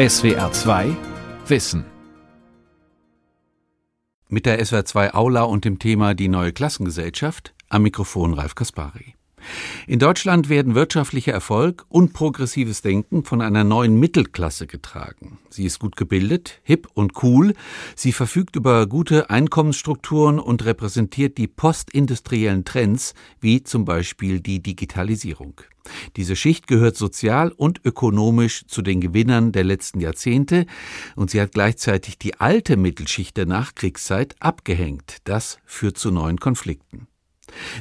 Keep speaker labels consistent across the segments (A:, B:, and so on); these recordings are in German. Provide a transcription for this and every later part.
A: SWR 2 Wissen. Mit der SWR 2 Aula und dem Thema Die neue Klassengesellschaft am Mikrofon Ralf Kaspari. In Deutschland werden wirtschaftlicher Erfolg und progressives Denken von einer neuen Mittelklasse getragen. Sie ist gut gebildet, hip und cool, sie verfügt über gute Einkommensstrukturen und repräsentiert die postindustriellen Trends, wie zum Beispiel die Digitalisierung. Diese Schicht gehört sozial und ökonomisch zu den Gewinnern der letzten Jahrzehnte und sie hat gleichzeitig die alte Mittelschicht der Nachkriegszeit abgehängt. Das führt zu neuen Konflikten.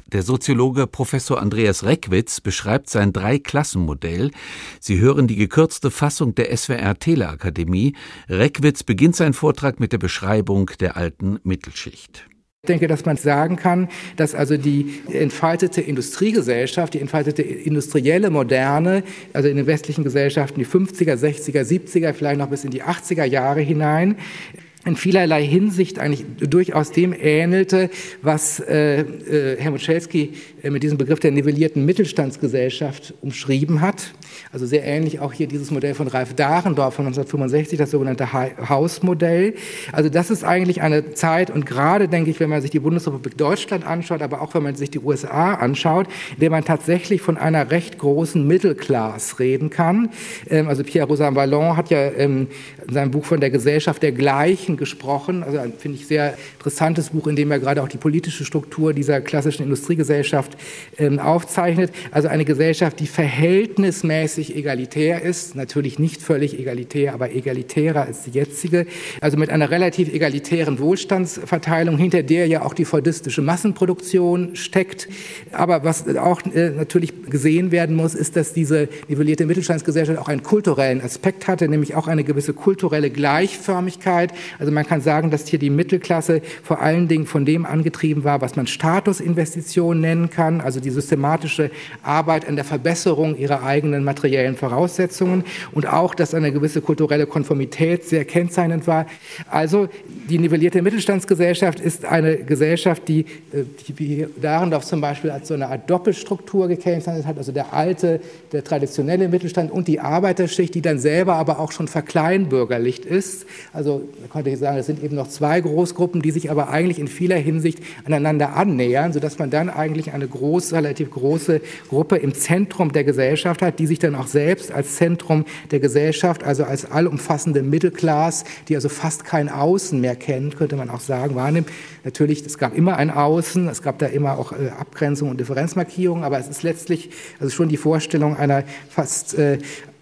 A: Der Soziologe Professor Andreas Reckwitz beschreibt sein Drei-Klassen-Modell. Sie hören die gekürzte Fassung der SWR Teleakademie. Reckwitz beginnt seinen Vortrag mit der Beschreibung der alten Mittelschicht.
B: Ich denke, dass man sagen kann, dass also die entfaltete Industriegesellschaft, die entfaltete industrielle Moderne, also in den westlichen Gesellschaften die 50er, 60er, 70er, vielleicht noch bis in die 80er Jahre hinein, in vielerlei Hinsicht eigentlich durchaus dem ähnelte, was äh, äh, Helmut Schelsky äh, mit diesem Begriff der nivellierten Mittelstandsgesellschaft umschrieben hat. Also sehr ähnlich auch hier dieses Modell von Ralf Dahrendorf von 1965, das sogenannte Hausmodell. Also das ist eigentlich eine Zeit und gerade denke ich, wenn man sich die Bundesrepublik Deutschland anschaut, aber auch wenn man sich die USA anschaut, in der man tatsächlich von einer recht großen Mittelklasse reden kann. Ähm, also Pierre Rosan Vallon hat ja ähm, in seinem Buch von der Gesellschaft der Gleichen gesprochen. Also ein, finde ich, sehr interessantes Buch, in dem er gerade auch die politische Struktur dieser klassischen Industriegesellschaft ähm, aufzeichnet. Also eine Gesellschaft, die verhältnismäßig egalitär ist, natürlich nicht völlig egalitär, aber egalitärer als die jetzige. Also mit einer relativ egalitären Wohlstandsverteilung, hinter der ja auch die fordistische Massenproduktion steckt. Aber was auch äh, natürlich gesehen werden muss, ist, dass diese nivellierte Mittelstandsgesellschaft auch einen kulturellen Aspekt hatte, nämlich auch eine gewisse kulturelle Gleichförmigkeit. Also man kann sagen, dass hier die Mittelklasse vor allen Dingen von dem angetrieben war, was man Statusinvestitionen nennen kann, also die systematische Arbeit an der Verbesserung ihrer eigenen materiellen Voraussetzungen und auch, dass eine gewisse kulturelle Konformität sehr kennzeichnend war. Also die nivellierte Mittelstandsgesellschaft ist eine Gesellschaft, die, äh, die Dahrendorf zum Beispiel als so eine Art Doppelstruktur gekennzeichnet hat, also der alte, der traditionelle Mittelstand und die Arbeiterschicht, die dann selber aber auch schon verkleinbürgerlicht ist. Also man könnte sagen, es sind eben noch zwei Großgruppen, die sich aber eigentlich in vieler Hinsicht aneinander annähern, sodass man dann eigentlich eine große, relativ große Gruppe im Zentrum der Gesellschaft hat, die sich dann auch selbst als Zentrum der Gesellschaft, also als allumfassende Mittelklasse, die also fast kein Außen mehr kennt, könnte man auch sagen, wahrnimmt. Natürlich, es gab immer ein Außen, es gab da immer auch äh, Abgrenzung und Differenzmarkierungen, aber es ist letztlich also schon die Vorstellung einer fast äh,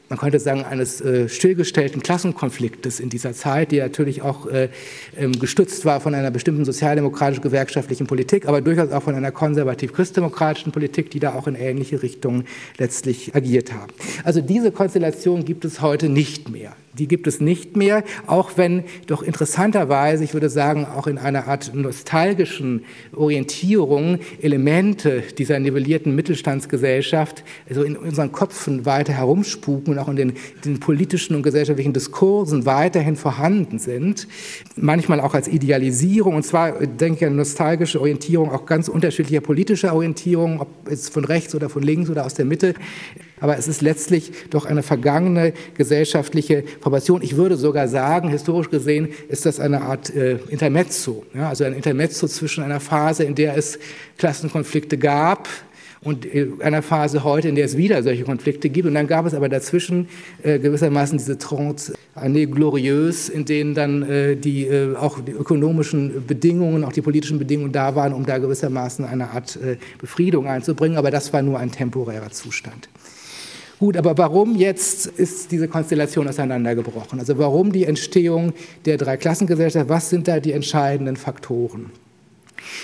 B: man könnte sagen, eines äh, stillgestellten Klassenkonfliktes in dieser Zeit, die natürlich auch äh, ähm, gestützt war von einer bestimmten sozialdemokratisch-gewerkschaftlichen Politik, aber durchaus auch von einer konservativ-christdemokratischen Politik, die da auch in ähnliche Richtungen letztlich agiert haben. Also diese Konstellation gibt es heute nicht mehr. Die gibt es nicht mehr, auch wenn doch interessanterweise, ich würde sagen, auch in einer Art nostalgischen Orientierung Elemente dieser nivellierten Mittelstandsgesellschaft also in unseren Köpfen weiter herumspuken und auch in den, den politischen und gesellschaftlichen Diskursen weiterhin vorhanden sind. Manchmal auch als Idealisierung, und zwar, denke ich, eine nostalgische Orientierung auch ganz unterschiedlicher politischer Orientierung, ob es von rechts oder von links oder aus der Mitte. Aber es ist letztlich doch eine vergangene gesellschaftliche Formation. Ich würde sogar sagen, historisch gesehen ist das eine Art äh, Intermezzo, ja, also ein Intermezzo zwischen einer Phase, in der es Klassenkonflikte gab, und einer Phase heute, in der es wieder solche Konflikte gibt. Und dann gab es aber dazwischen äh, gewissermaßen diese Trance années glorieuses, in denen dann äh, die, äh, auch die ökonomischen Bedingungen, auch die politischen Bedingungen da waren, um da gewissermaßen eine Art äh, Befriedung einzubringen. Aber das war nur ein temporärer Zustand. Gut, aber warum jetzt ist diese Konstellation auseinandergebrochen? Also warum die Entstehung der Dreiklassengesellschaft? Was sind da die entscheidenden Faktoren?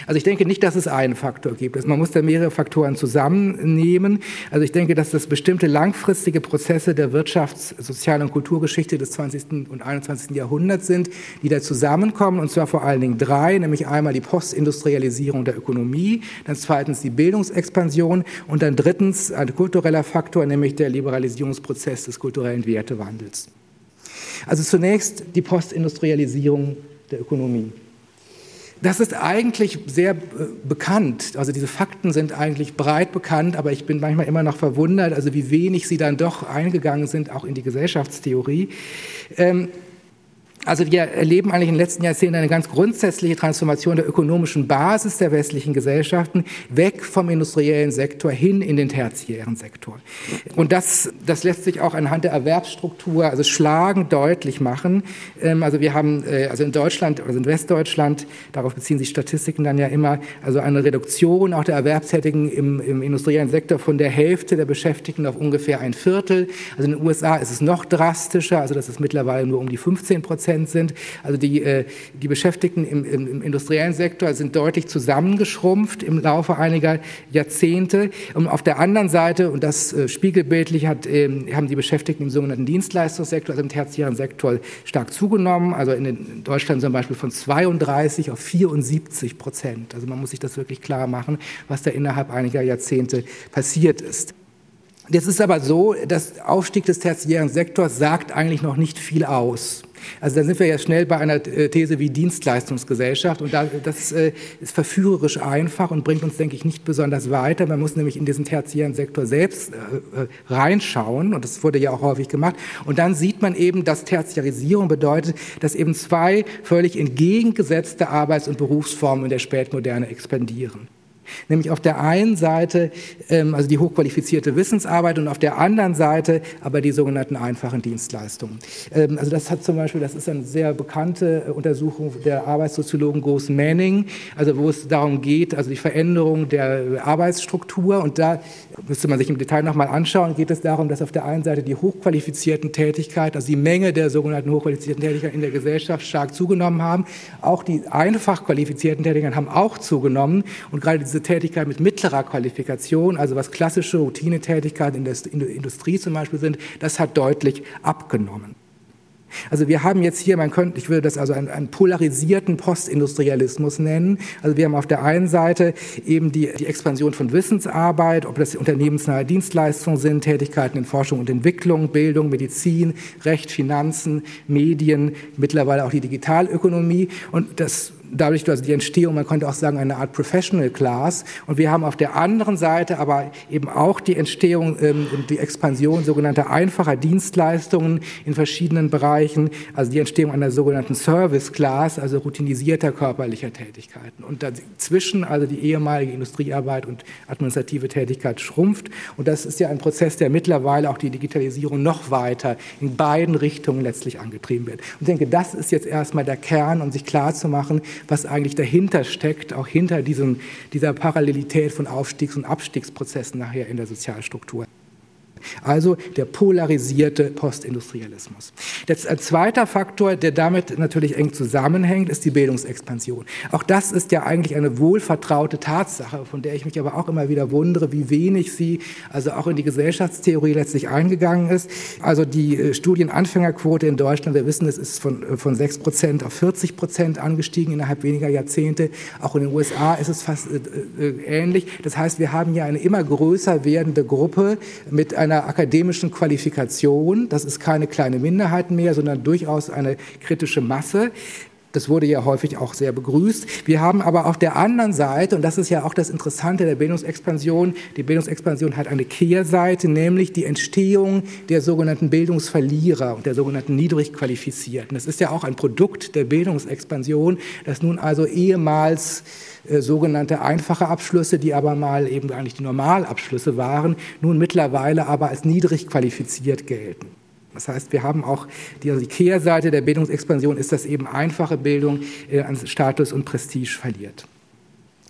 B: Also ich denke nicht, dass es einen Faktor gibt. Man muss da mehrere Faktoren zusammennehmen. Also ich denke, dass das bestimmte langfristige Prozesse der Wirtschafts-, Sozial- und Kulturgeschichte des 20. und 21. Jahrhunderts sind, die da zusammenkommen, und zwar vor allen Dingen drei, nämlich einmal die Postindustrialisierung der Ökonomie, dann zweitens die Bildungsexpansion und dann drittens ein kultureller Faktor, nämlich der Liberalisierungsprozess des kulturellen Das ist eigentlich sehr äh, bekannt. Also diese Fakten sind eigentlich breit bekannt, aber ich bin manchmal immer noch verwundert, also wie wenig sie dann doch eingegangen sind, auch in die Gesellschaftstheorie. Ähm, also wir erleben eigentlich in den letzten Jahrzehnten eine ganz grundsätzliche Transformation der ökonomischen Basis der westlichen Gesellschaften weg vom industriellen Sektor hin in den tertiären Sektor. Und das, das lässt sich auch anhand der Erwerbsstruktur, also schlagend deutlich machen. Ähm, also wir haben äh, also in Deutschland, also in Westdeutschland, darauf beziehen sich Statistiken dann ja immer, also eine Reduktion auch der Erwerbstätigen im, im industriellen Sektor von der Hälfte der Beschäftigten auf ungefähr ein Viertel. Also in den USA ist es noch drastischer, also das ist mittlerweile nur um die 15 Prozent Prozent sind. Also die, äh, die Beschäftigten im, im, im, industriellen Sektor sind deutlich zusammengeschrumpft im Laufe einiger Jahrzehnte. Und auf der anderen Seite, und das äh, spiegelbildlich hat, äh, haben die Beschäftigten im sogenannten Dienstleistungssektor, also im tertiären Sektor, stark zugenommen. Also in, in Deutschland zum Beispiel von 32 auf 74 Prozent. Also man muss sich das wirklich klar machen, was da innerhalb einiger Jahrzehnte passiert ist. Jetzt ist aber so, das Aufstieg des tertiären Sektors sagt eigentlich noch nicht viel aus. Also da sind wir ja schnell bei einer äh, These wie Dienstleistungsgesellschaft und das äh, ist verführerisch einfach und bringt uns, denke ich, nicht besonders weiter. Man muss nämlich in diesen tertiären Sektor selbst äh, reinschauen und das wurde ja auch häufig gemacht und dann sieht man eben, dass Tertiarisierung bedeutet, dass eben zwei völlig entgegengesetzte Arbeits- und Berufsformen in der Spätmoderne expandieren. Nämlich auf der einen Seite ähm, also die hochqualifizierte Wissensarbeit und auf der anderen Seite aber die sogenannten einfachen Dienstleistungen. Ähm, also das hat zum Beispiel, das ist eine sehr bekannte äh, Untersuchung der Arbeitssoziologen Groß Manning, also wo es darum geht, also die Veränderung der Arbeitsstruktur und da müsste man sich im Detail nochmal anschauen, geht es darum, dass auf der einen Seite die hochqualifizierten Tätigkeiten, also die Menge der sogenannten hochqualifizierten Tätigkeiten in der Gesellschaft stark zugenommen haben. Auch die einfach qualifizierten Tätigkeiten haben auch zugenommen und gerade diese Tätigkeit mit mittlerer Qualifikation, also was klassische Routinetätigkeiten in der Industrie zum Beispiel sind, das hat deutlich abgenommen. Also wir haben jetzt hier, man könnte, ich würde das also einen, einen, polarisierten Postindustrialismus nennen. Also wir haben auf der einen Seite eben die, die Expansion von Wissensarbeit, ob das unternehmensnahe Dienstleistungen sind, Tätigkeiten in Forschung und Entwicklung, Bildung, Medizin, Recht, Finanzen, Medien, mittlerweile auch die Digitalökonomie. Und das dadurch also die Entstehung, man könnte auch sagen, eine Art Professional Class. Und wir haben auf der anderen Seite aber eben auch die Entstehung ähm, und die Expansion sogenannter einfacher Dienstleistungen in verschiedenen Bereichen, also die Entstehung einer sogenannten Service Class, also routinisierter körperlicher Tätigkeiten. Und dazwischen also die ehemalige Industriearbeit und administrative Tätigkeit schrumpft. Und das ist ja ein Prozess, der mittlerweile auch die Digitalisierung noch weiter in beiden Richtungen letztlich angetrieben wird. Und ich denke, das ist jetzt erstmal der Kern, um sich klar zu machen, was eigentlich dahinter steckt, auch hinter diesem, dieser Parallelität von Aufstiegs- und Abstiegsprozessen nachher in der Sozialstruktur. Also der polarisierte Postindustrialismus. Das, ein zweiter Faktor, der damit natürlich eng zusammenhängt, ist die Bildungsexpansion. Auch das ist ja eigentlich eine wohlvertraute Tatsache, von der ich mich aber auch immer wieder wundere, wie wenig sie also auch in die Gesellschaftstheorie letztlich eingegangen ist. Also die äh, Studienanfängerquote in Deutschland, wir wissen, es ist von, äh, von 6 Prozent auf 40 Prozent angestiegen innerhalb weniger Jahrzehnte. Auch in den USA ist es fast äh, äh, ähnlich. Das heißt, wir haben hier eine immer größer werdende Gruppe mit einer einer akademischen Qualifikation. Das ist keine kleine Minderheit mehr, sondern durchaus eine kritische Masse. Das wurde ja häufig auch sehr begrüßt. Wir haben aber auf der anderen Seite, und das ist ja auch das Interessante der Bildungsexpansion, die Bildungsexpansion hat eine Kehrseite, nämlich die Entstehung der sogenannten Bildungsverlierer und der sogenannten Niedrigqualifizierten. Das ist ja auch ein Produkt der Bildungsexpansion, dass nun also ehemals äh, sogenannte einfache Abschlüsse, die aber mal eben eigentlich die Normalabschlüsse waren, nun mittlerweile aber als niedrig qualifiziert gelten. Das heißt, wir haben auch die, also die Kehrseite der Bildungsexpansion ist, dass eben einfache Bildung äh, an Status und Prestige verliert.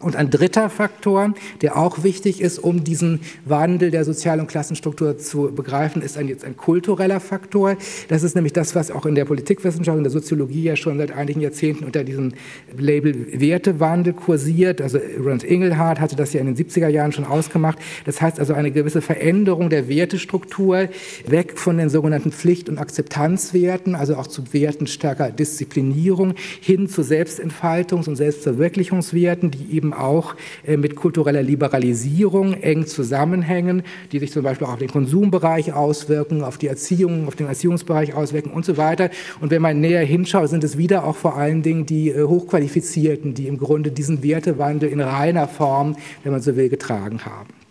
B: Und ein dritter Faktor, der auch wichtig ist, um diesen Wandel der Sozial- und Klassenstruktur zu begreifen, ist ein, jetzt ein kultureller Faktor. Das ist nämlich das, was auch in der Politikwissenschaft und der Soziologie ja schon seit einigen Jahrzehnten unter diesem Label Wertewandel kursiert. Also Ronald Engelhardt hatte das ja in den 70er Jahren schon ausgemacht. Das heißt also eine gewisse Veränderung der Wertestruktur, weg von den sogenannten Pflicht- und Akzeptanzwerten, also auch zu Werten stärker Disziplinierung, hin zu Selbstentfaltungs- und Selbstverwirklichungswerten, die eben auch äh, mit kultureller Liberalisierung eng zusammenhängen, die sich zum Beispiel auch auf den Konsumbereich auswirken, auf die Erziehung, auf den Erziehungsbereich auswirken und so weiter. Und wenn man näher hinschaut, sind es wieder auch vor allen Dingen die äh, Hochqualifizierten, die im Grunde diesen Wertewandel in reiner Form, wenn man so will, getragen haben.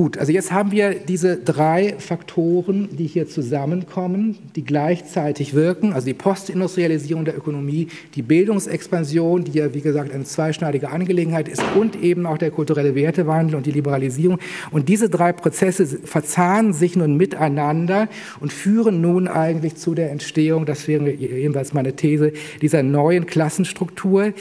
B: Gut, also jetzt haben wir diese drei Faktoren, die hier zusammenkommen, die gleichzeitig wirken, also die Postindustrialisierung der Ökonomie, die Bildungsexpansion, die ja wie gesagt eine zweischneidige Angelegenheit ist und eben auch der kulturelle Wertewandel und die Liberalisierung. Und diese drei Prozesse verzahnen sich nun miteinander und führen nun eigentlich zu der Entstehung, das wäre jedenfalls meine These, dieser neuen Klassenstruktur,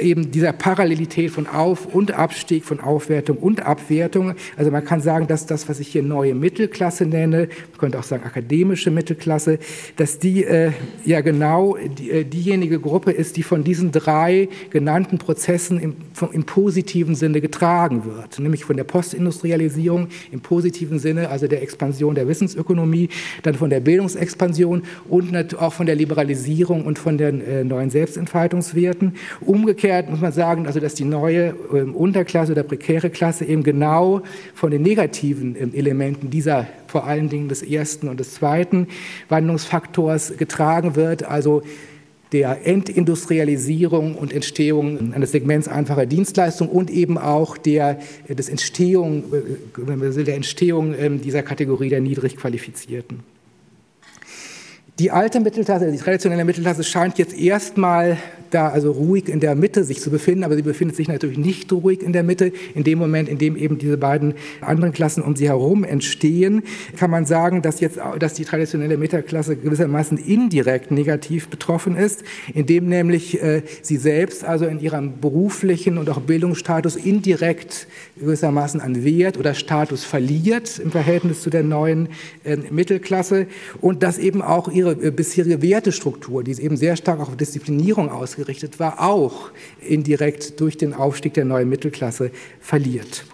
B: eben dieser Parallelität von Auf- und Abstieg, von Aufwertung und Abwertung. Also man kann sagen, dass das, was ich hier neue Mittelklasse nenne, man könnte auch sagen akademische Mittelklasse, dass die äh, ja genau die, äh, diejenige Gruppe ist, die von diesen drei genannten Prozessen im, vom, im positiven Sinne getragen wird, nämlich von der Postindustrialisierung im positiven Sinne, also der Expansion der Wissensökonomie, dann von der Bildungsexpansion und auch von der Liberalisierung und von den äh, neuen Selbstentfaltungswerten. Umgekehrt Umgekehrt muss man sagen, also dass die neue ähm, Unterklasse oder prekäre Klasse eben genau von den negativen ähm, Elementen dieser vor allen Dingen des ersten und des zweiten Wandlungsfaktors getragen wird, also der Entindustrialisierung und Entstehung eines Segments einfacher Dienstleistungen und eben auch der, des Entstehung, äh, der Entstehung ähm, dieser Kategorie der niedrig Qualifizierten. Die alte Mittelklasse, die traditionelle Mittelklasse scheint jetzt erstmal da also ruhig in der Mitte sich zu befinden, aber sie befindet sich natürlich nicht ruhig in der Mitte. In dem Moment, in dem eben diese beiden anderen Klassen um sie herum entstehen, kann man sagen, dass jetzt, dass die traditionelle Mittelklasse gewissermaßen indirekt negativ betroffen ist, indem nämlich äh, sie selbst also in ihrem beruflichen und auch Bildungsstatus indirekt gewissermaßen an Wert oder Status verliert im Verhältnis zu der neuen äh, Mittelklasse und dass eben auch ihre äh, bisherige Wertestruktur, die ist eben sehr stark auf Disziplinierung ausgerichtet ausgerichtet war, auch indirekt durch den Aufstieg der neuen Mittelklasse verliert.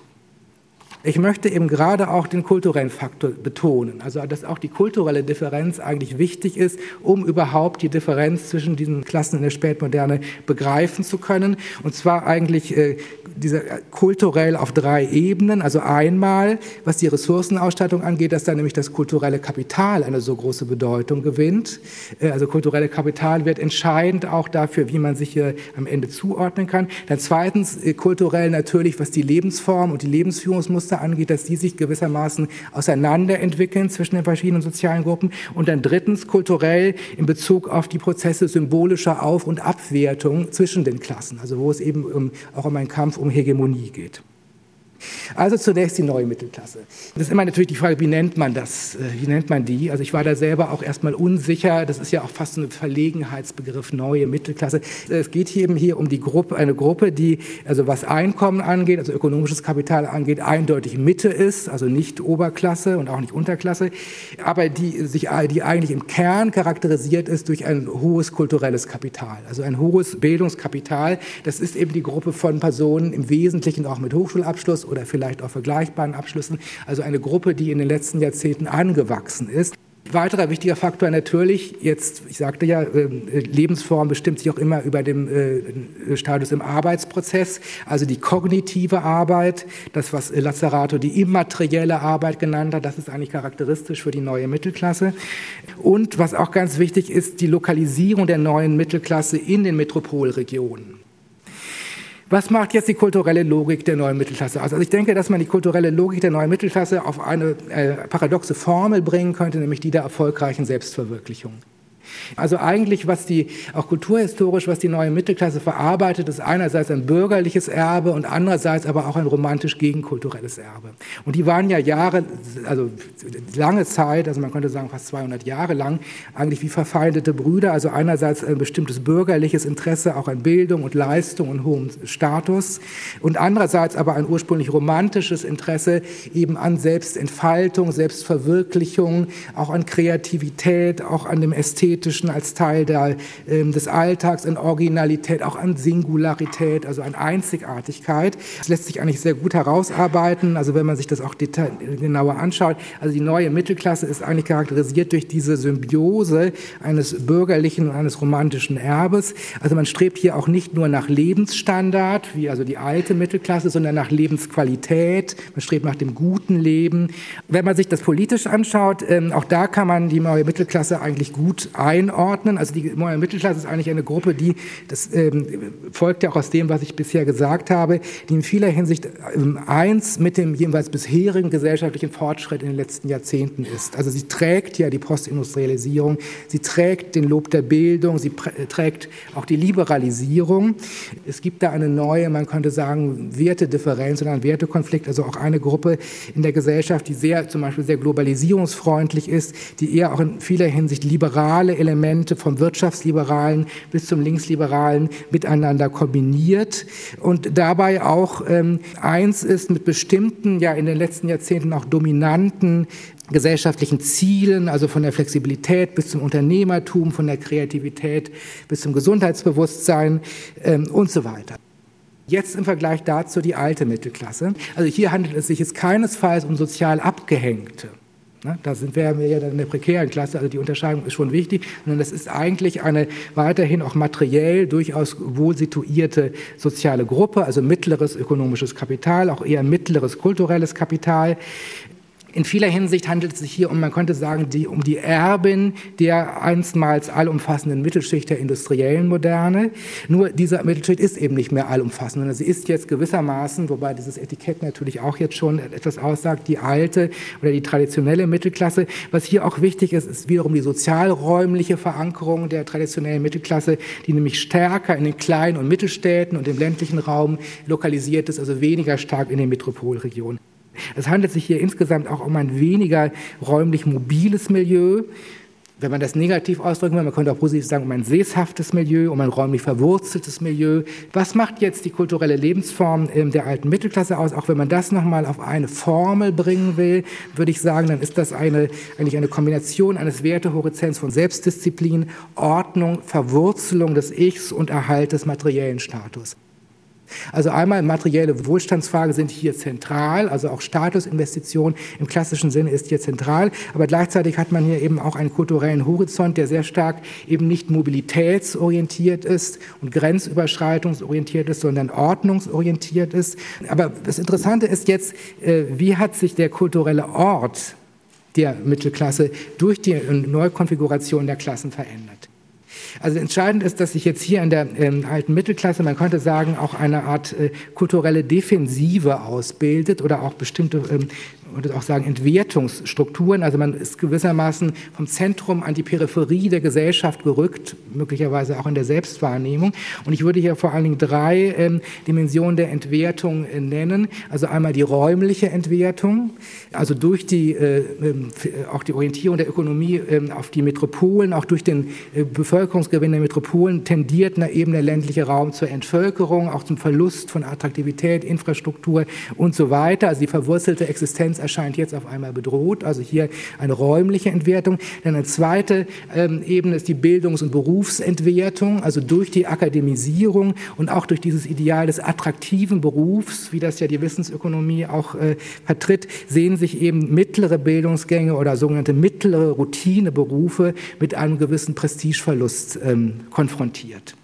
B: Ich möchte eben gerade auch den kulturellen Faktor betonen, also dass auch die kulturelle Differenz eigentlich wichtig ist, um überhaupt die Differenz zwischen diesen Klassen in der Spätmoderne begreifen zu können. Und zwar eigentlich äh, diese, äh, kulturell auf drei Ebenen. Also einmal, was die Ressourcenausstattung angeht, dass da nämlich das kulturelle Kapital eine so große Bedeutung gewinnt. Äh, also kulturelle Kapital wird entscheidend auch dafür, wie man sich hier am Ende zuordnen kann. Dann zweitens äh, kulturell natürlich, was die Lebensform und die Lebensführungsmuster angeht, dass die sich gewissermaßen auseinanderentwickeln zwischen den verschiedenen sozialen Gruppen. Und dann drittens kulturell in Bezug auf die Prozesse symbolischer Auf- und Abwertung zwischen den Klassen, also wo es eben auch um einen Kampf um Hegemonie geht. Also zunächst die neue Mittelklasse. Das ist immer natürlich die Frage, wie nennt man das? Äh, wie nennt man die? Also ich war da selber auch erstmal unsicher. Das ist ja auch fast ein Verlegenheitsbegriff, neue Mittelklasse. Es geht eben hier um die Gruppe, eine Gruppe, die, also was Einkommen angeht, also ökonomisches Kapital angeht, eindeutig Mitte ist, also nicht Oberklasse und auch nicht Unterklasse, aber die sich, die eigentlich im Kern charakterisiert ist durch ein hohes kulturelles Kapital, also ein hohes Bildungskapital. Das ist eben die Gruppe von Personen im Wesentlichen auch mit Hochschulabschluss oder vielleicht auch vergleichbaren Abschlüssen. Also eine Gruppe, die in den letzten Jahrzehnten angewachsen ist. Weiterer wichtiger Faktor natürlich, jetzt, ich sagte ja, ähm, Lebensform bestimmt sich auch immer über dem äh, Status im Arbeitsprozess, also die kognitive Arbeit, das, was Lazzarato die immaterielle Arbeit genannt hat, das ist eigentlich charakteristisch für die neue Mittelklasse. Und was auch ganz wichtig ist, die Lokalisierung der neuen Mittelklasse in den Metropolregionen. Was macht jetzt die kulturelle Logik der neuen Mittelklasse aus? Also ich denke, dass man die kulturelle Logik der neuen Mittelklasse auf eine äh, paradoxe Formel bringen könnte, nämlich die der erfolgreichen Selbstverwirklichung. Also eigentlich, was die, auch kulturhistorisch, was die neue Mittelklasse verarbeitet, ist einerseits ein bürgerliches Erbe und andererseits aber auch ein romantisch gegenkulturelles Erbe. Und die waren ja Jahre, also lange Zeit, also man könnte sagen fast 200 Jahre lang, eigentlich wie verfeindete Brüder. Also einerseits ein bestimmtes bürgerliches Interesse auch an Bildung und Leistung und hohem Status und andererseits aber ein ursprünglich romantisches Interesse eben an Selbstentfaltung, Selbstverwirklichung, auch an Kreativität, auch an dem Ästhetischen Ästhetischen als Teil der, äh, des Alltags, an Originalität, auch an Singularität, also an Einzigartigkeit. Das lässt sich eigentlich sehr gut herausarbeiten, also wenn man sich das auch genauer anschaut. Also die neue Mittelklasse ist eigentlich charakterisiert durch diese Symbiose eines bürgerlichen und eines romantischen Erbes. Also man strebt hier auch nicht nur nach Lebensstandard, wie also die alte Mittelklasse, sondern nach Lebensqualität. Man strebt nach dem guten Leben. Wenn man sich das politisch anschaut, ähm, auch da kann man die neue Mittelklasse eigentlich gut einordnen. Also die neue Mittelklasse ist eigentlich eine Gruppe, die, das ähm, folgt ja auch aus dem, was ich bisher gesagt habe, die in vieler Hinsicht ähm, eins mit dem jeweils bisherigen gesellschaftlichen Fortschritt in den letzten Jahrzehnten ist. Also sie trägt ja die Postindustrialisierung, sie trägt den Lob der Bildung, sie trägt auch die Liberalisierung. Es gibt da eine neue, man könnte sagen, Wertedifferenz oder einen Wertekonflikt, also auch eine Gruppe in der Gesellschaft, die sehr, zum Beispiel sehr globalisierungsfreundlich ist, die eher auch in vieler Hinsicht liberale Elemente vom Wirtschaftsliberalen bis zum Linksliberalen miteinander kombiniert und dabei auch ähm, eins ist mit bestimmten, ja in den letzten Jahrzehnten auch dominanten gesellschaftlichen Zielen, also von der Flexibilität bis zum Unternehmertum, von der Kreativität bis zum Gesundheitsbewusstsein ähm, und so weiter. Jetzt im Vergleich dazu die alte Mittelklasse. Also hier handelt es sich jetzt keinesfalls um sozial Abgehängte. Ne, da sind wir ja in der prekären Klasse, also die Unterscheidung ist schon wichtig, sondern das ist eigentlich eine weiterhin auch materiell durchaus wohl situierte soziale Gruppe, also mittleres ökonomisches Kapital, auch eher mittleres kulturelles Kapital, in vieler Hinsicht handelt es sich hier um, man könnte sagen, die, um die Erbin der einstmals allumfassenden Mittelschicht der industriellen Moderne. Nur diese Mittelschicht ist eben nicht mehr allumfassend, sondern sie ist jetzt gewissermaßen, wobei dieses Etikett natürlich auch jetzt schon etwas aussagt, die alte oder die traditionelle Mittelklasse. Was hier auch wichtig ist, ist wiederum die sozialräumliche Verankerung der traditionellen Mittelklasse, die nämlich stärker in den kleinen und Mittelstädten und im ländlichen Raum lokalisiert ist, also weniger stark in den Metropolregionen. Es handelt sich hier insgesamt auch um ein weniger räumlich mobiles Milieu. Wenn man das negativ ausdrücken will, man könnte auch positiv sagen, um ein sesshaftes Milieu, um ein räumlich verwurzeltes Milieu. Was macht jetzt die kulturelle Lebensform ähm, der alten Mittelklasse aus? Auch wenn man das nochmal auf eine Formel bringen will, würde ich sagen, dann ist das eine, eigentlich eine Kombination eines Wertehorizonts von Selbstdisziplin, Ordnung, Verwurzelung des Ichs und Erhalt des materiellen Status. Also einmal materielle Wohlstandsfragen sind hier zentral, also auch Statusinvestition im klassischen Sinne ist hier zentral, aber gleichzeitig hat man hier eben auch einen kulturellen Horizont, der sehr stark eben nicht mobilitätsorientiert ist und grenzüberschreitungsorientiert ist, sondern ordnungsorientiert ist. Aber das Interessante ist jetzt, äh, wie hat sich der kulturelle Ort der Mittelklasse durch die Neukonfiguration der Klassen verändert? Also entscheidend ist, dass sich jetzt hier in der ähm, alten Mittelklasse, man könnte sagen, auch eine Art äh, kulturelle Defensive ausbildet oder auch bestimmte ähm, würde auch sagen, Entwertungsstrukturen. Also man ist gewissermaßen vom Zentrum an die Peripherie der Gesellschaft gerückt, möglicherweise auch in der Selbstwahrnehmung. Und ich würde hier vor allen Dingen drei ähm, Dimensionen der Entwertung äh, nennen. Also einmal die räumliche Entwertung, also durch die, äh, ähm, äh auch die Orientierung der Ökonomie äh, auf die Metropolen, auch durch den äh, Bevölkerungsgewinn der Metropolen tendiert eben der ländliche Raum zur Entvölkerung, auch zum Verlust von Attraktivität, Infrastruktur und so weiter. Also die verwurzelte Existenz erscheint jetzt auf einmal bedroht. Also hier eine räumliche Entwertung. Dann eine zweite ähm, Ebene ist die Bildungs- und Berufsentwertung, also durch die Akademisierung und auch durch dieses Ideal des attraktiven Berufs, wie das ja die Wissensökonomie auch äh, vertritt, sehen sich eben mittlere Bildungsgänge oder sogenannte mittlere Routineberufe mit einem gewissen Prestigeverlust ähm, konfrontiert.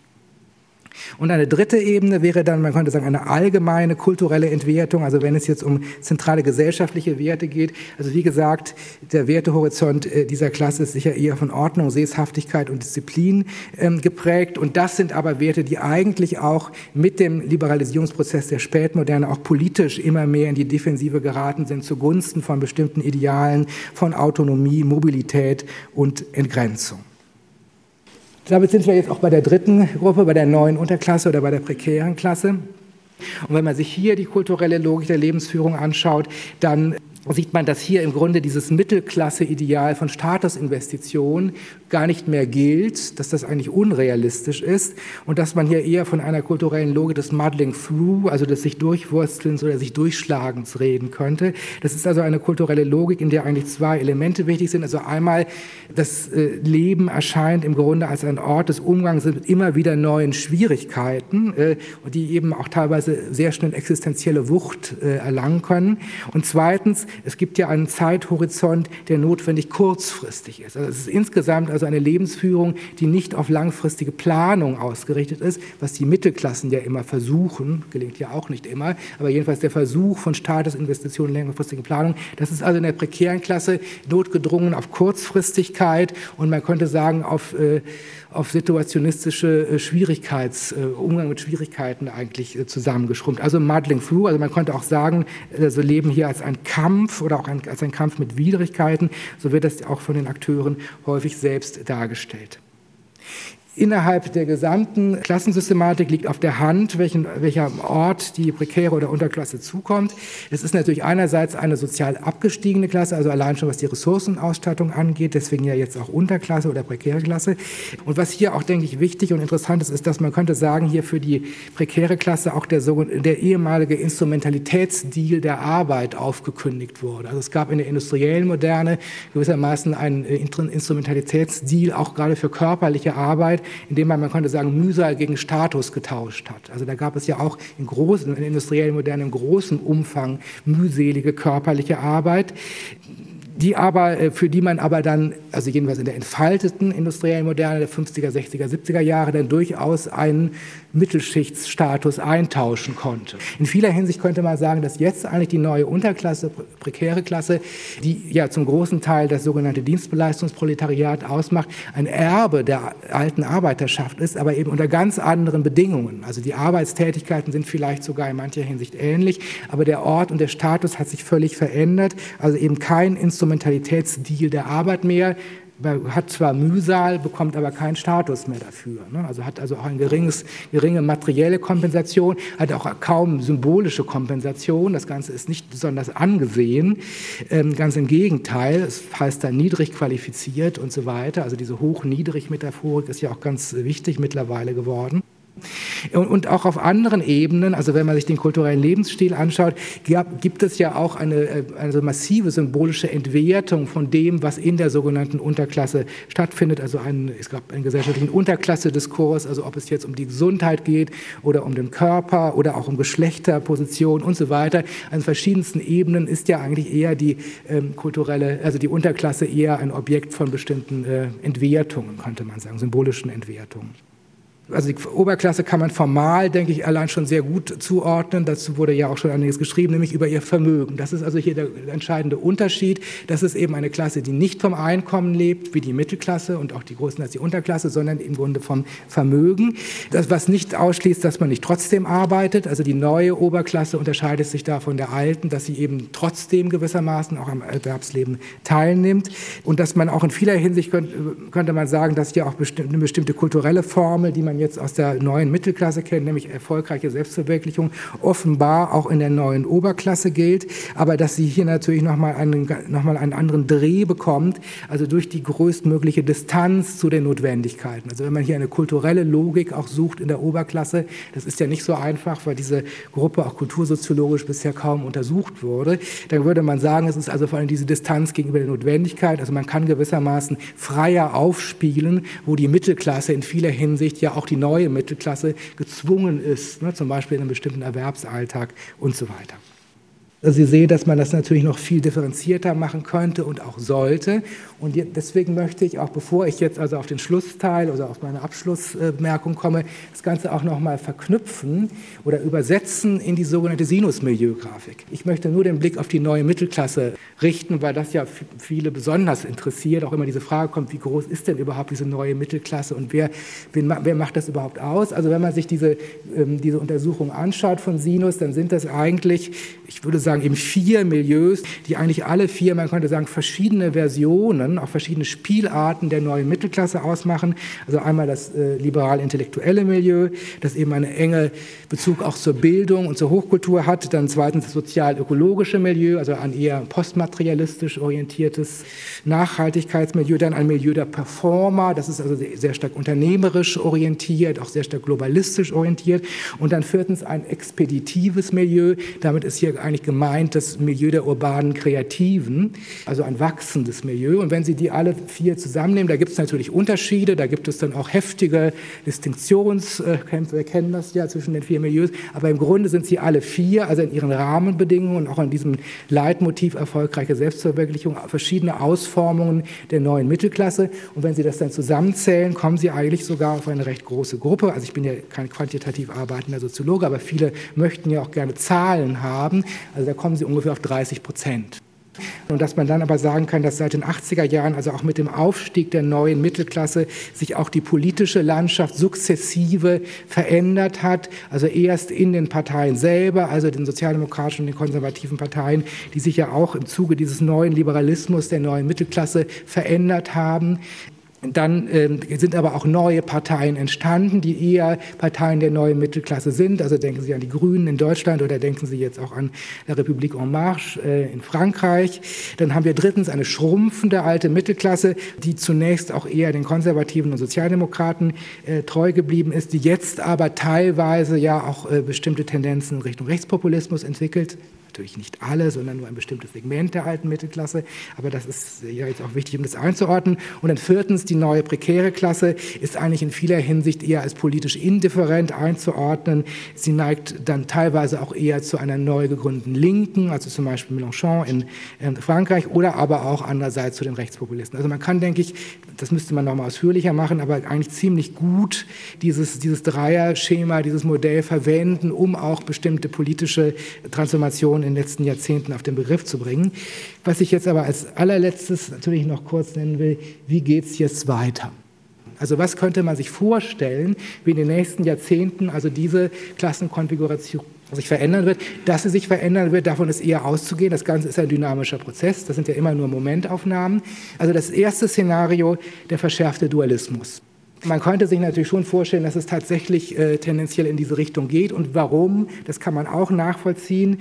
B: Und eine dritte Ebene wäre dann, man könnte sagen, eine allgemeine kulturelle Entwertung, also wenn es jetzt um zentrale gesellschaftliche Werte geht. Also wie gesagt, der Wertehorizont äh, dieser Klasse ist sicher eher von Ordnung, Sesshaftigkeit und Disziplin ähm, geprägt. Und das sind aber Werte, die eigentlich auch mit dem Liberalisierungsprozess der Spätmoderne auch politisch immer mehr in die Defensive geraten sind, zugunsten von bestimmten Idealen von Autonomie, Mobilität und Entgrenzung. Damit sind wir jetzt auch bei der dritten Gruppe, bei der neuen Unterklasse oder bei der prekären Klasse. Und wenn man sich hier die kulturelle Logik der Lebensführung anschaut, dann sieht man, dass hier im Grunde dieses Mittelklasse-Ideal von Statusinvestitionen gar nicht mehr gilt, dass das eigentlich unrealistisch ist und dass man hier eher von einer kulturellen Logik des Muddling Through, also des sich Durchwurstelns oder sich Durchschlagens reden könnte. Das ist also eine kulturelle Logik, in der eigentlich zwei Elemente wichtig sind. Also einmal, das äh, Leben erscheint im Grunde als ein Ort des Umgangs mit immer wieder neuen Schwierigkeiten, äh, die eben auch teilweise sehr schnell existenzielle Wucht äh, erlangen können. Und zweitens, es gibt ja einen Zeithorizont, der notwendig kurzfristig ist. Also es ist insgesamt also eine Lebensführung, die nicht auf langfristige Planung ausgerichtet ist, was die Mittelklassen ja immer versuchen, gelingt ja auch nicht immer, aber jedenfalls der Versuch von Statusinvestitionen, längerfristige Planung, das ist also in der prekären Klasse notgedrungen auf Kurzfristigkeit und man könnte sagen auf äh, auf situationistische äh, Schwierigkeits, äh, Umgang mit Schwierigkeiten eigentlich äh, zusammengeschrumpft. Also Muddling Through, also man könnte auch sagen, so Leben hier als ein Kampf oder auch ein, als ein Kampf mit Widrigkeiten, so wird das auch von den Akteuren häufig selbst dargestellt. Innerhalb der gesamten Klassensystematik liegt auf der Hand, welchen, welcher Ort die prekäre oder Unterklasse zukommt. Es ist natürlich einerseits eine sozial abgestiegene Klasse, also allein schon was die Ressourcenausstattung angeht, deswegen ja jetzt auch Unterklasse oder prekäre Klasse. Und was hier auch, denke ich, wichtig und interessant ist, ist, dass man könnte sagen, hier für die prekäre Klasse auch der, der ehemalige Instrumentalitätsdeal der Arbeit aufgekündigt wurde. Also es gab in der industriellen Moderne gewissermaßen einen äh, Instrumentalitätsdeal auch gerade für körperliche Arbeit, indem man, man könnte sagen, Mühsal gegen Status getauscht hat. Also da gab es ja auch in großen, in industriellen Moderne, im großen Umfang mühselige körperliche Arbeit die aber, äh, für die man aber dann, also jedenfalls in der entfalteten industriellen Moderne der 50er, 60er, 70er Jahre, dann durchaus einen Mittelschichtsstatus eintauschen konnte. In vieler Hinsicht könnte man sagen, dass jetzt eigentlich die neue Unterklasse, prekäre Klasse, die ja zum großen Teil das sogenannte Dienstbeleistungsproletariat ausmacht, ein Erbe der alten Arbeiterschaft ist, aber eben unter ganz anderen Bedingungen. Also die Arbeitstätigkeiten sind vielleicht sogar in mancher Hinsicht ähnlich, aber der Ort und der Status hat sich völlig verändert. Also eben kein Instrument Instrumentalitätsdeal der Arbeit mehr, hat zwar Mühsal, bekommt aber keinen Status mehr dafür. Ne? Also hat also auch eine geringe materielle Kompensation, hat auch kaum symbolische Kompensation. Das Ganze ist nicht besonders angesehen. Ähm, ganz im Gegenteil, es heißt dann niedrig qualifiziert und so weiter. Also diese Hoch-Niedrig-Metaphorik ist ja auch ganz wichtig mittlerweile geworden. Und auch auf anderen Ebenen, also wenn man sich den kulturellen Lebensstil anschaut, gibt es ja auch eine äh, also massive symbolische Entwertung von dem, was in der sogenannten Unterklasse stattfindet. Also ein, es gab einen gesellschaftlichen Unterklasse-Diskurs, also ob es jetzt um die Gesundheit geht oder um den Körper oder auch um Geschlechterposition und so weiter. An verschiedensten Ebenen ist ja eigentlich eher die ähm, kulturelle, also die Unterklasse eher ein Objekt von bestimmten äh, Entwertungen, könnte man sagen, symbolischen Entwertungen also die Oberklasse kann man formal, denke ich, allein schon sehr gut zuordnen. Dazu wurde ja auch schon einiges geschrieben, nämlich über ihr Vermögen. Das ist also hier der entscheidende Unterschied. Das ist eben eine Klasse, die nicht vom Einkommen lebt, wie die Mittelklasse und auch die Großen als die Unterklasse, sondern im Grunde vom Vermögen. Das, was nicht ausschließt, dass man nicht trotzdem arbeitet. Also die neue Oberklasse unterscheidet sich da von der alten, dass sie eben trotzdem gewissermaßen auch am Erwerbsleben teilnimmt. Und dass man auch in vieler Hinsicht könnte, könnte man sagen, dass hier auch eine bestimmte kulturelle Formel, die man jetzt aus der neuen Mittelklasse kennt, nämlich erfolgreiche Selbstverwirklichung, offenbar auch in der neuen Oberklasse gilt, aber dass sie hier natürlich nochmal einen, noch einen anderen Dreh bekommt, also durch die größtmögliche Distanz zu den Notwendigkeiten. Also wenn man hier eine kulturelle Logik auch sucht in der Oberklasse, das ist ja nicht so einfach, weil diese Gruppe auch kultursoziologisch bisher kaum untersucht wurde, dann würde man sagen, es ist also vor allem diese Distanz gegenüber der Notwendigkeit, also man kann gewissermaßen freier aufspielen, wo die Mittelklasse in vieler Hinsicht ja auch die neue Mittelklasse gezwungen ist, ne, zum Beispiel in einem bestimmten Erwerbsalltag und so weiter. Also Sie sehen, dass man das natürlich noch viel differenzierter machen könnte und auch sollte. Und deswegen möchte ich auch, bevor ich jetzt also auf den Schlussteil oder auf meine Abschlussbemerkung komme, das Ganze auch noch mal verknüpfen oder übersetzen in die sogenannte Sinusmilieugrafik. Ich möchte nur den Blick auf die neue Mittelklasse richten, weil das ja viele besonders interessiert. Auch immer diese Frage kommt, wie groß ist denn überhaupt diese neue Mittelklasse und wer, wer macht das überhaupt aus? Also wenn man sich diese, ähm, diese Untersuchung anschaut von Sinus, dann sind das eigentlich, ich würde sagen, eben vier Milieus, die eigentlich alle vier, man könnte sagen, verschiedene Versionen, auch verschiedene Spielarten der neuen Mittelklasse ausmachen. Also einmal das äh, liberal-intellektuelle Milieu, das eben einen enge Bezug auch zur Bildung und zur Hochkultur hat. Dann zweitens das sozial-ökologische Milieu, also ein eher postmaterialistisch orientiertes Nachhaltigkeitsmilieu. Dann ein Milieu der Performer, das ist also sehr stark unternehmerisch orientiert, auch sehr stark globalistisch orientiert. Und dann viertens ein expeditives Milieu. Damit ist hier eigentlich gemeint das Milieu der urbanen Kreativen, also ein wachsendes Milieu. Und wenn Sie die alle vier zusammennehmen, da gibt es natürlich Unterschiede, da gibt es dann auch heftige Distinktionskämpfe, wir kennen das ja zwischen den vier Milieus, aber im Grunde sind sie alle vier, also in ihren Rahmenbedingungen und auch in diesem Leitmotiv erfolgreiche Selbstverwirklichung, verschiedene Ausformungen der neuen Mittelklasse. Und wenn Sie das dann zusammenzählen, kommen Sie eigentlich sogar auf eine recht große Gruppe. Also ich bin ja kein quantitativ arbeitender Soziologe, aber viele möchten ja auch gerne Zahlen haben. Also da kommen Sie ungefähr auf 30 Prozent. Und dass man dann aber sagen kann, dass seit den 80er Jahren, also auch mit dem Aufstieg der neuen Mittelklasse, sich auch die politische Landschaft sukzessive verändert hat. Also erst in den Parteien selber, also den sozialdemokratischen und den konservativen Parteien, die sich ja auch im Zuge dieses neuen Liberalismus der neuen Mittelklasse verändert haben. Dann äh, sind aber auch neue Parteien entstanden, die eher Parteien der neuen Mittelklasse sind. Also denken Sie an die Grünen in Deutschland oder denken Sie jetzt auch an der Republik En Marche äh, in Frankreich. Dann haben wir drittens eine schrumpfende alte Mittelklasse, die zunächst auch eher den Konservativen und Sozialdemokraten äh, treu geblieben ist, die jetzt aber teilweise ja auch äh, bestimmte Tendenzen Richtung Rechtspopulismus entwickelt natürlich nicht alle, sondern nur ein bestimmtes Segment der alten Mittelklasse. Aber das ist ja jetzt auch wichtig, um das einzuordnen. Und dann viertens, die neue prekäre Klasse ist eigentlich in vieler Hinsicht eher als politisch indifferent einzuordnen. Sie neigt dann teilweise auch eher zu einer neu gegründeten Linken, also zum Beispiel Mélenchon in, in Frankreich oder aber auch andererseits zu den Rechtspopulisten. Also man kann, denke ich, das müsste man nochmal ausführlicher machen, aber eigentlich ziemlich gut dieses, dieses Dreier-Schema, dieses Modell verwenden, um auch bestimmte politische Transformationen in den letzten Jahrzehnten auf den Begriff zu bringen. Was ich jetzt aber als allerletztes natürlich noch kurz nennen will, wie geht es jetzt weiter? Also was könnte man sich vorstellen, wie in den nächsten Jahrzehnten also diese Klassenkonfiguration sich verändern wird. Dass sie sich verändern wird, davon ist eher auszugehen. Das Ganze ist ein dynamischer Prozess. Das sind ja immer nur Momentaufnahmen. Also das erste Szenario, der verschärfte Dualismus. Man könnte sich natürlich schon vorstellen, dass es tatsächlich äh, tendenziell in diese Richtung geht. Und warum, das kann man auch nachvollziehen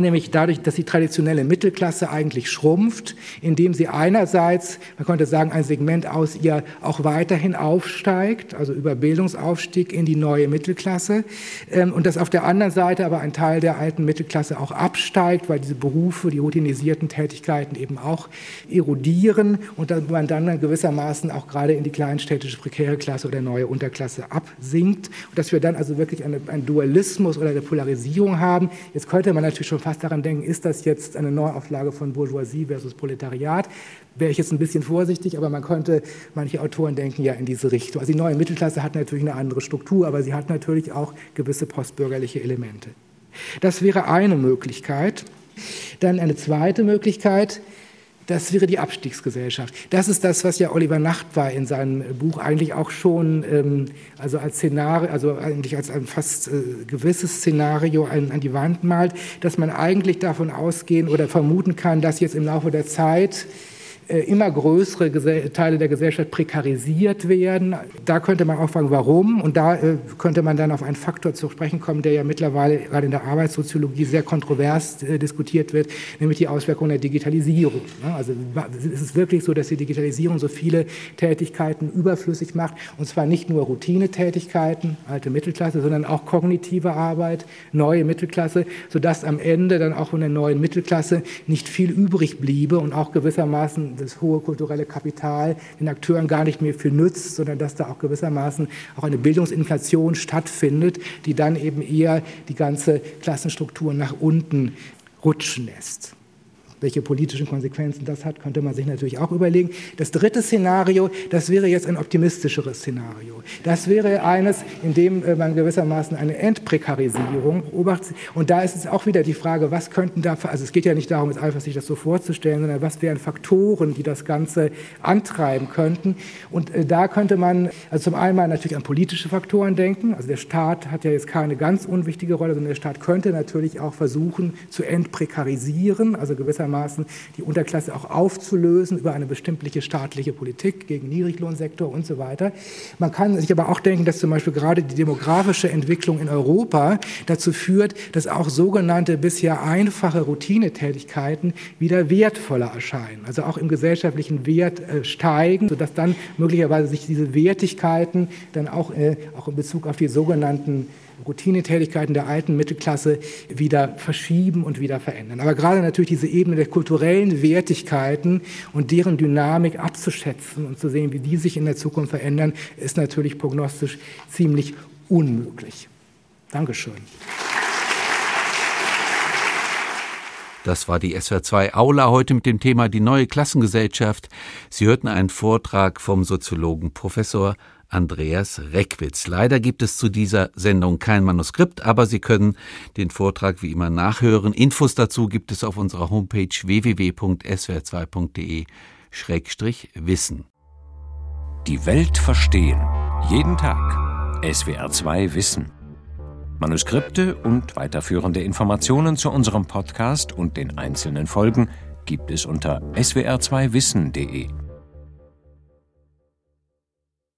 B: nämlich dadurch, dass die traditionelle Mittelklasse eigentlich schrumpft, indem sie einerseits, man könnte sagen, ein Segment aus ihr auch weiterhin aufsteigt, also über Bildungsaufstieg in die neue Mittelklasse, ähm, und dass auf der anderen Seite aber ein Teil der alten Mittelklasse auch absteigt, weil diese Berufe, die routinisierten Tätigkeiten eben auch erodieren und dass man dann gewissermaßen auch gerade in die kleinstädtische prekäre Klasse oder neue Unterklasse absinkt und dass wir dann also wirklich eine, einen Dualismus oder eine Polarisierung haben. Jetzt könnte man natürlich schon fast daran denken, ist das jetzt eine Neuauflage von Bourgeoisie versus Proletariat? Wäre ich jetzt ein bisschen vorsichtig, aber man könnte, manche Autoren denken ja in diese Richtung. Also die neue Mittelklasse hat natürlich eine andere Struktur, aber sie hat natürlich auch gewisse postbürgerliche Elemente. Das wäre eine Möglichkeit. Dann eine zweite Möglichkeit, das wäre die Abstiegsgesellschaft. Das ist das, was ja Oliver Nachtwey in seinem Buch eigentlich auch schon, ähm, also als Szenario, also eigentlich als ein fast äh, gewisses Szenario an, an die Wand malt, dass man eigentlich davon ausgehen oder vermuten kann, dass jetzt im Laufe der Zeit immer größere Teile der Gesellschaft prekarisiert werden. Da könnte man auch fragen, warum. Und da äh, könnte man dann auf einen Faktor zu sprechen kommen, der ja mittlerweile gerade in der Arbeitssoziologie sehr kontrovers äh, diskutiert wird, nämlich die Auswirkungen der Digitalisierung. Also ist es wirklich so, dass die Digitalisierung so viele Tätigkeiten überflüssig macht, und zwar nicht nur Routinetätigkeiten, alte Mittelklasse, sondern auch kognitive Arbeit, neue Mittelklasse, sodass am Ende dann auch von der neuen Mittelklasse nicht viel übrig bliebe und auch gewissermaßen das hohe kulturelle Kapital den Akteuren gar nicht mehr viel nützt, sondern dass da auch gewissermaßen auch eine Bildungsinflation stattfindet, die dann eben eher die ganze Klassenstruktur nach unten rutschen lässt. Welche politischen Konsequenzen das hat, könnte man sich natürlich auch überlegen. Das dritte Szenario, das wäre jetzt ein optimistischeres Szenario. Das wäre eines, in dem äh, man gewissermaßen eine Entprekarisierung beobachtet. Und da ist es auch wieder die Frage, was könnten da, also es geht ja nicht darum, einfach sich das so vorzustellen, sondern was wären Faktoren, die das Ganze antreiben könnten. Und äh, da könnte man also zum einen natürlich an politische Faktoren denken. Also der Staat hat ja jetzt keine ganz unwichtige Rolle, sondern der Staat könnte natürlich auch versuchen zu entprekarisieren, also gewissermaßen die Unterklasse auch aufzulösen über eine bestimmte staatliche Politik gegen Niedriglohnsektor und so weiter. Man kann sich aber auch denken, dass zum Beispiel gerade die demografische Entwicklung in Europa dazu führt, dass auch sogenannte bisher einfache Routinetätigkeiten wieder wertvoller erscheinen, also auch im gesellschaftlichen Wert äh, steigen, sodass dann möglicherweise sich diese Wertigkeiten dann auch, äh, auch in Bezug auf die sogenannten Routinetätigkeiten der alten Mittelklasse wieder verschieben und wieder verändern. Aber gerade natürlich diese Ebene der kulturellen Wertigkeiten und deren Dynamik abzuschätzen und zu sehen, wie die sich in der Zukunft verändern, ist natürlich prognostisch ziemlich unmöglich. Dankeschön.
A: Das war die SWR2 Aula heute mit dem Thema die neue Klassengesellschaft. Sie hörten einen Vortrag vom Soziologen Professor Andreas Reckwitz. Leider gibt es zu dieser Sendung kein Manuskript, aber Sie können den Vortrag wie immer nachhören. Infos dazu gibt es auf unserer Homepage www.swr2.de-wissen.
C: Die Welt verstehen. Jeden Tag. SWR2 Wissen. Manuskripte und weiterführende Informationen zu unserem Podcast und den einzelnen Folgen gibt es unter swr2wissen.de.